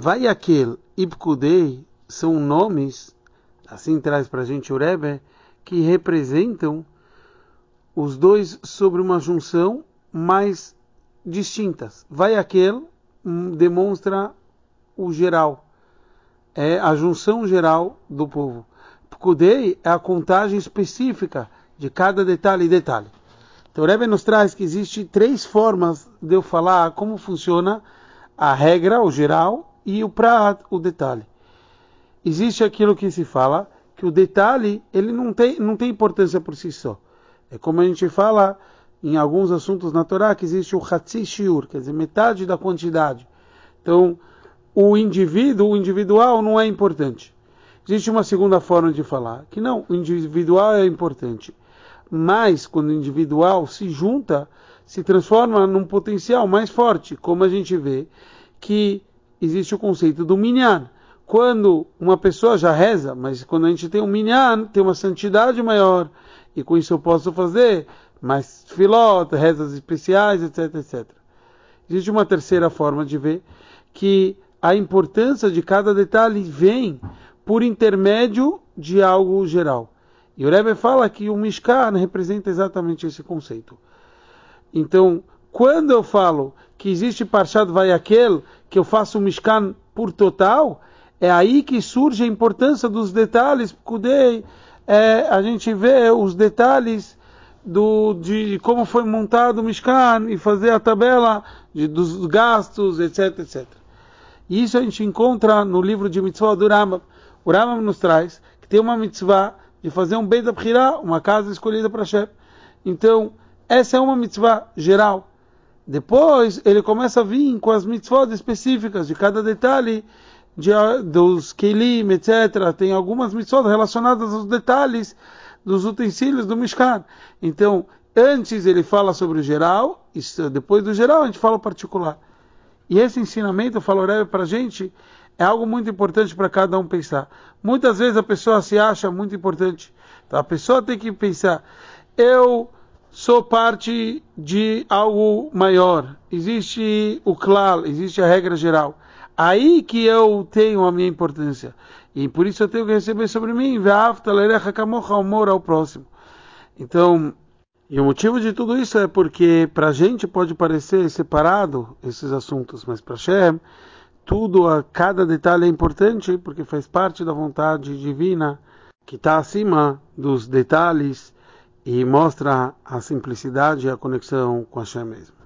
Vai aquele Ibkudei são nomes, assim traz para a gente o Rebbe, que representam os dois sobre uma junção mais distintas. Vai aquele hum, demonstra o geral, é a junção geral do povo. Pkudei é a contagem específica de cada detalhe e detalhe. Então o Rebbe nos traz que existe três formas de eu falar como funciona a regra, o geral, e o prat, o detalhe. Existe aquilo que se fala que o detalhe ele não tem, não tem importância por si só. É como a gente fala em alguns assuntos na Torá que existe o Hatzi Shiur, quer dizer, metade da quantidade. Então, o indivíduo, o individual não é importante. Existe uma segunda forma de falar, que não, o individual é importante. Mas, quando o individual se junta, se transforma num potencial mais forte, como a gente vê que existe o conceito do minyan. Quando uma pessoa já reza, mas quando a gente tem um minyan, tem uma santidade maior, e com isso eu posso fazer mais filota, rezas especiais, etc, etc. Existe uma terceira forma de ver que a importância de cada detalhe vem por intermédio de algo geral. E o Rebbe fala que o Mishkan representa exatamente esse conceito. Então, quando eu falo que existe Parshat Vayakel, que eu faço o Mishkan por total, é aí que surge a importância dos detalhes. Kudei, é, a gente vê os detalhes do, de como foi montado o Mishkan e fazer a tabela de, dos gastos, etc, etc. E isso a gente encontra no livro de Mitzvah do Rambam. O Rambam nos traz que tem uma mitzvah de fazer um Beit Abhirah, uma casa escolhida para Hashem. Então, essa é uma mitzvah geral. Depois, ele começa a vir com as mitzvot específicas de cada detalhe de, dos kelim, etc. Tem algumas mitzvot relacionadas aos detalhes dos utensílios do Mishkan. Então, antes ele fala sobre o geral, depois do geral a gente fala o particular. E esse ensinamento, eu falo para a gente, é algo muito importante para cada um pensar. Muitas vezes a pessoa se acha muito importante. Então a pessoa tem que pensar, eu sou parte de algo maior. Existe o clal, existe a regra geral. Aí que eu tenho a minha importância. E por isso eu tenho que receber sobre mim, amor ao próximo. Então, e o motivo de tudo isso é porque para a gente pode parecer separado esses assuntos, mas para Shem, tudo, a cada detalhe é importante porque faz parte da vontade divina que está acima dos detalhes e mostra a simplicidade e a conexão com Hashem mesmo.